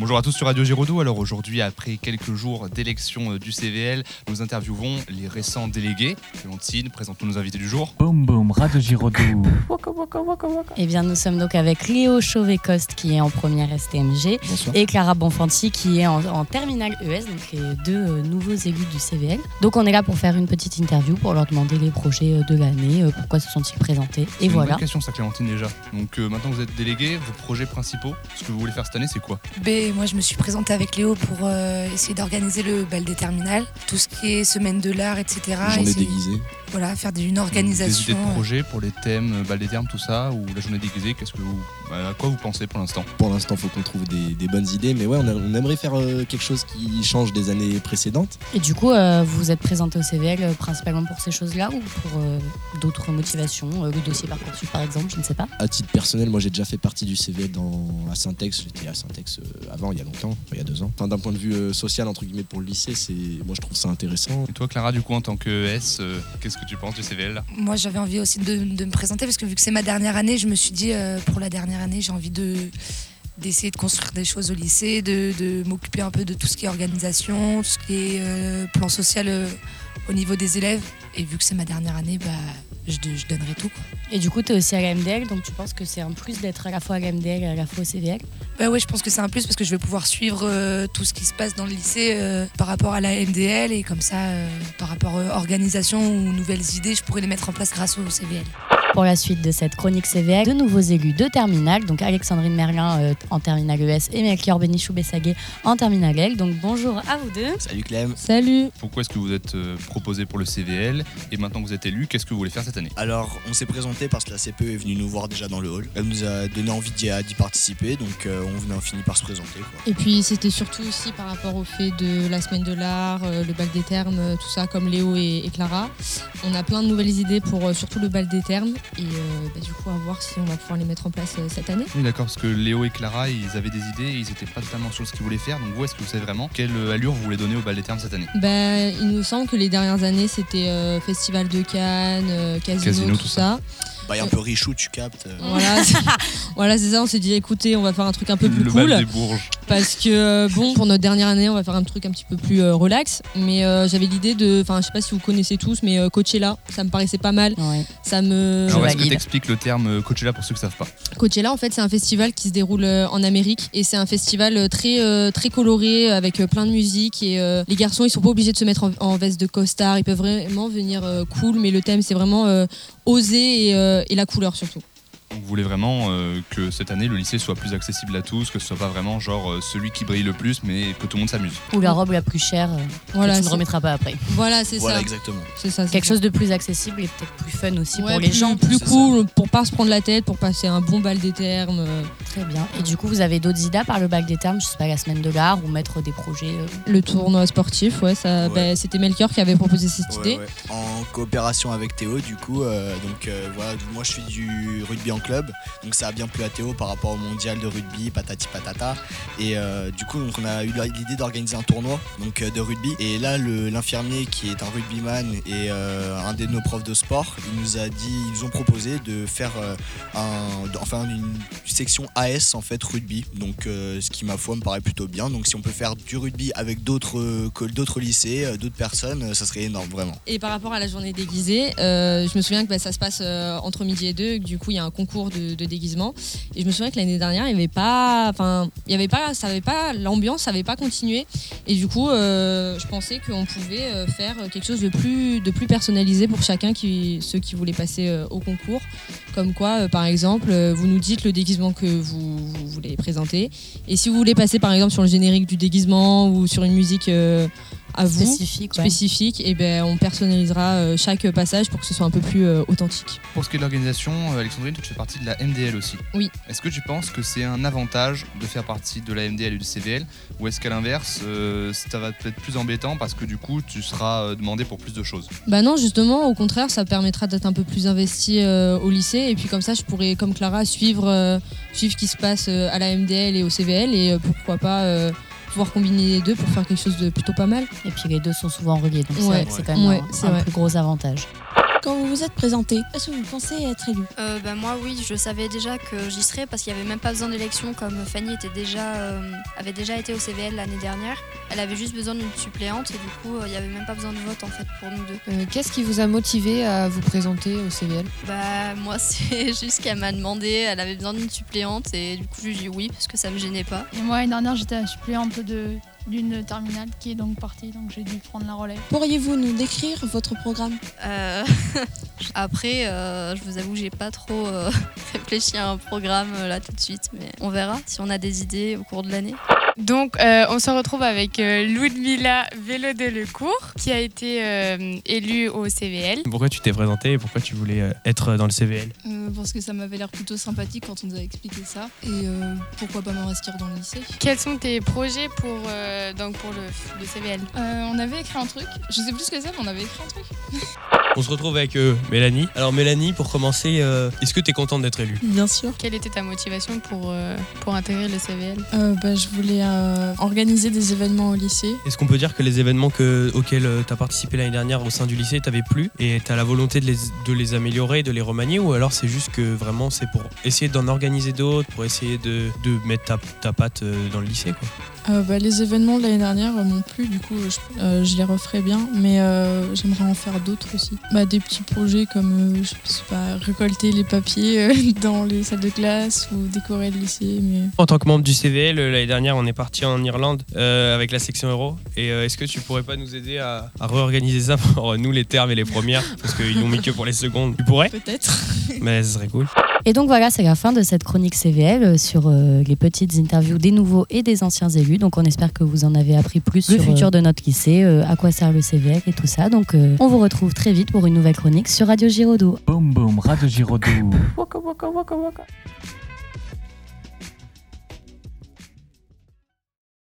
Bonjour à tous sur Radio Giraudoux. Alors aujourd'hui, après quelques jours d'élection euh, du CVL, nous interviewons les récents délégués. Clémentine, présentons nos invités du jour. Boum boum, Radio Giraudoux. Eh bien, nous sommes donc avec Léo Chauvet-Coste qui est en première STMG Bonsoir. et Clara Bonfanti qui est en, en terminale ES, donc les deux euh, nouveaux élus du CVL. Donc on est là pour faire une petite interview pour leur demander les projets euh, de l'année, euh, pourquoi se sont-ils présentés. Et une voilà. bonne question ça Clémentine déjà. Donc euh, maintenant que vous êtes délégué, vos projets principaux, ce que vous voulez faire cette année, c'est quoi? B, moi je me suis présentée avec Léo pour euh, essayer d'organiser le bal des terminales, tout ce qui est semaine de l'art, etc. J'en ai Essayer- déguisé. Voilà, faire une Des idées organisation. de projets pour les thèmes, euh, bal des termes, tout ça, ou la journée déguisée, qu'est-ce que vous, bah, à quoi vous pensez pour l'instant? Pour l'instant, faut qu'on trouve des, des bonnes idées. Mais ouais, on, a- on aimerait faire euh, quelque chose qui change des années précédentes. Et du coup, euh, vous vous êtes présenté au CVL euh, principalement pour ces choses-là ou pour euh, d'autres motivations, euh, le dossier Parcoursup par exemple, je ne sais pas? À titre personnel, moi j'ai déjà fait partie du CV dans, à Syntex. J'étais à Syntex euh, avant, il y a longtemps, enfin, il y a deux ans. Enfin, d'un point de vue euh, social, entre guillemets, pour le lycée, c'est, moi je trouve ça intéressant. Et toi Clara, du coup, en tant que ES, euh, qu'est-ce que tu penses du CVL Moi j'avais envie aussi de, de me présenter parce que vu que c'est ma dernière année, je me suis dit euh, pour la dernière année, j'ai envie de d'essayer de construire des choses au lycée, de, de m'occuper un peu de tout ce qui est organisation, tout ce qui est euh, plan social euh, au niveau des élèves. Et vu que c'est ma dernière année, bah, je, je donnerai tout. Quoi. Et du coup, tu es aussi à la MDL, donc tu penses que c'est un plus d'être à la fois à la MDL et à la fois au CVL Bah ouais, je pense que c'est un plus parce que je vais pouvoir suivre euh, tout ce qui se passe dans le lycée euh, par rapport à la MDL et comme ça, euh, par rapport à organisation ou nouvelles idées, je pourrais les mettre en place grâce au CVL. Pour la suite de cette chronique CVL, de nouveaux élus de terminale, donc Alexandrine Merlin euh, en terminale ES et Melchior Benichou-Bessaguet en terminale L. Donc bonjour à vous deux. Salut Clem. Salut Pourquoi est-ce que vous êtes euh, proposé pour le CVL Et maintenant que vous êtes élu, qu'est-ce que vous voulez faire cette année? Alors, on s'est présenté parce que la CPE est venue nous voir déjà dans le hall. Elle nous a donné envie d'y participer, donc euh, on venait, on finit par se présenter. Quoi. Et puis c'était surtout aussi par rapport au fait de la semaine de l'art, euh, le bal des termes, tout ça, comme Léo et, et Clara. On a plein de nouvelles idées pour euh, surtout le bal des termes. Et euh, bah, du coup, à voir si on va pouvoir les mettre en place euh, cette année. Oui, d'accord, parce que Léo et Clara, ils avaient des idées et ils étaient pas totalement sûrs de ce qu'ils voulaient faire. Donc, vous, est-ce que vous savez vraiment quelle euh, allure vous voulez donner au bal des termes cette année? Bah, il nous semble que les dernières années, c'était euh, Festival de Cannes, euh, Casino, Casino, tout, tout ça. Bah, il y a un peu richou, tu captes. Voilà, c'est- voilà, ça. On s'est dit, écoutez, on va faire un truc un peu plus Le cool. bal des Bourges. Parce que, euh, bon, pour notre dernière année, on va faire un truc un petit peu plus euh, relax. Mais euh, j'avais l'idée de. Enfin, je sais pas si vous connaissez tous, mais euh, Coachella, ça me paraissait pas mal. Ouais. Ça me. Alors, est-ce que valide. tu expliques le terme Coachella pour ceux qui savent pas Coachella, en fait, c'est un festival qui se déroule en Amérique. Et c'est un festival très, euh, très coloré, avec plein de musique. Et euh, les garçons, ils sont pas obligés de se mettre en, en veste de costard. Ils peuvent vraiment venir euh, cool. Mais le thème, c'est vraiment euh, oser et, euh, et la couleur surtout. Donc, Vous voulez vraiment euh, que cette année le lycée soit plus accessible à tous, que ce soit pas vraiment genre euh, celui qui brille le plus, mais que tout le monde s'amuse. Ou la robe la plus chère euh, Voilà, que tu ne c'est- remettras pas après. voilà, c'est Voilà, ça. exactement. C'est ça. c'est Quelque ça. chose de plus accessible et peut-être plus fun aussi Ouais, pour les plus, gens. plus c'est cool pour pas se prendre la tête, pour passer un bon bal des termes. euh, Très bien. Et du coup, vous avez d'autres idées par le bac des termes, je sais pas, la semaine de l'art ou mettre des projets euh, Le tournoi sportif, ouais, ça, Ouais. bah, c'était Melchior qui avait proposé cette Ouais, idée. ouais. En coopération avec Théo, du coup, euh, donc euh, voilà, moi je suis du rugby en club, donc ça a bien plu à Théo par rapport au mondial de rugby, patati patata. Et euh, du coup, donc on a eu l'idée d'organiser un tournoi donc euh, de rugby. Et là, le- l'infirmier qui est un rugbyman et euh, un de nos profs de sport, il nous a dit, ils nous ont proposé de faire euh, un, enfin une section En fait rugby. Donc euh, ce qui ma foi me paraît plutôt bien. Donc si on peut faire du rugby avec d'autres euh, d'autres lycées, euh, d'autres personnes, euh, ça serait énorme vraiment. Et par rapport à la journée déguisée, je me souviens que bah, ça se passe entre midi et deux, du coup il y a un concours de, déguisement. Et je me souviens que l'année dernière, il y avait pas, enfin, il avait pas, ça avait pas, l'ambiance n'avait pas continué. Et du coup, je pensais qu'on pouvait faire quelque chose de plus, de plus personnalisé pour chacun qui, ceux qui voulaient passer au concours. Comme quoi, euh, par exemple, euh, vous nous dites le déguisement que vous, voulez présenter. Et si vous voulez passer, par exemple, sur le générique du déguisement ou sur une musique euh, à vous ouais. spécifique, et ben on personnalisera euh, chaque passage pour que ce soit un peu plus euh, authentique. Pour ce qui est de l'organisation, euh, Alexandrine, tu fais partie de la MDL aussi. Oui. Est-ce que tu penses que c'est un avantage de faire partie de la MDL et du CVL Ou est-ce qu'à l'inverse, euh, ça va peut-être plus embêtant parce que du coup, tu seras demandé pour plus de choses? Bah non, justement, au contraire, ça permettra d'être un peu plus investi euh, au lycée, et puis comme ça, je pourrais, comme Clara, suivre, euh, suivre ce qui se passe à la MDL et au CVL, et euh, pourquoi pas euh, pouvoir combiner les deux pour faire quelque chose de plutôt pas mal. Et puis les deux sont souvent reliés, donc c'est Ouais. vrai que c'est quand même Ouais, un- plus gros avantage. Quand vous vous êtes présenté, est-ce que vous pensez être élu? Euh, bah, moi oui, je savais déjà que j'y serais parce qu'il n'y avait même pas besoin d'élection comme Fanny était déjà, euh, avait déjà été au CVL l'année dernière. Elle avait juste besoin d'une suppléante et du coup euh, il n'y avait même pas besoin de vote en fait pour nous deux. Euh, Qu'est-ce qui vous a motivé à vous présenter au CVL Bah moi c'est juste qu'elle m'a demandé, elle avait besoin d'une suppléante et du coup j'ai dit oui parce que ça me gênait pas. Et moi, l'année dernière, j'étais la suppléante de d'une terminale qui est donc partie, donc j'ai dû prendre la relève. Pourriez-vous nous décrire votre programme Euh, Après, euh, je vous avoue, j'ai pas trop euh, réfléchi à un programme euh, là tout de suite, mais on verra si on a des idées au cours de l'année. Donc, euh, on se retrouve avec euh, Ludmila Vélo de Lecourt, qui a été euh, élue au CVL. Pourquoi tu t'es présenté et pourquoi tu voulais euh, être dans le CVL Euh, parce que ça m'avait l'air plutôt sympathique quand on nous a expliqué ça. Et euh, pourquoi pas m'investir dans le lycée? Quels sont tes projets pour, euh, donc pour le, le CVL Euh, On avait écrit un truc. Je sais plus ce que c'est, mais on avait écrit un truc. On se retrouve avec euh, Mélanie. Alors Mélanie, pour commencer, euh, est-ce que tu es contente d'être élue? Bien sûr. Quelle était ta motivation pour, euh, pour intégrer le CVL Euh, bah, je voulais euh, organiser des événements au lycée. Est-ce qu'on peut dire que les événements que, auxquels tu as participé l'année dernière au sein du lycée t'avaient plu? Et tu as la volonté de les, de les améliorer, de les remanier? Ou alors c'est juste que vraiment c'est pour essayer d'en organiser d'autres, pour essayer de, de mettre ta, ta patte dans le lycée quoi? Euh, bah, les événements de l'année dernière euh, m'ont plu, du coup je, euh, je les referai bien, mais euh, j'aimerais en faire d'autres aussi. Bah, des petits projets comme euh, je sais pas, récolter les papiers euh, dans les salles de classe ou décorer le lycée. Mais... En tant que membre du CVL, euh, l'année dernière, on est parti en Irlande euh, avec la section Euro. Et euh, est-ce que tu pourrais pas nous aider à, à réorganiser ça pour euh, nous, les termes et les premières? Parce qu'ils l'ont mis que pour les secondes. Tu pourrais? Peut-être. Mais ce serait cool. Et donc voilà, c'est la fin de cette chronique CVL euh, sur euh, les petites interviews des nouveaux et des anciens élus. Donc on espère que vous en avez appris plus sur le futur de notre lycée, euh, à quoi sert le CVL et tout ça. Donc euh, on vous retrouve très vite pour une nouvelle chronique sur Radio Giraudoux. Boum boum, Radio Giraudoux.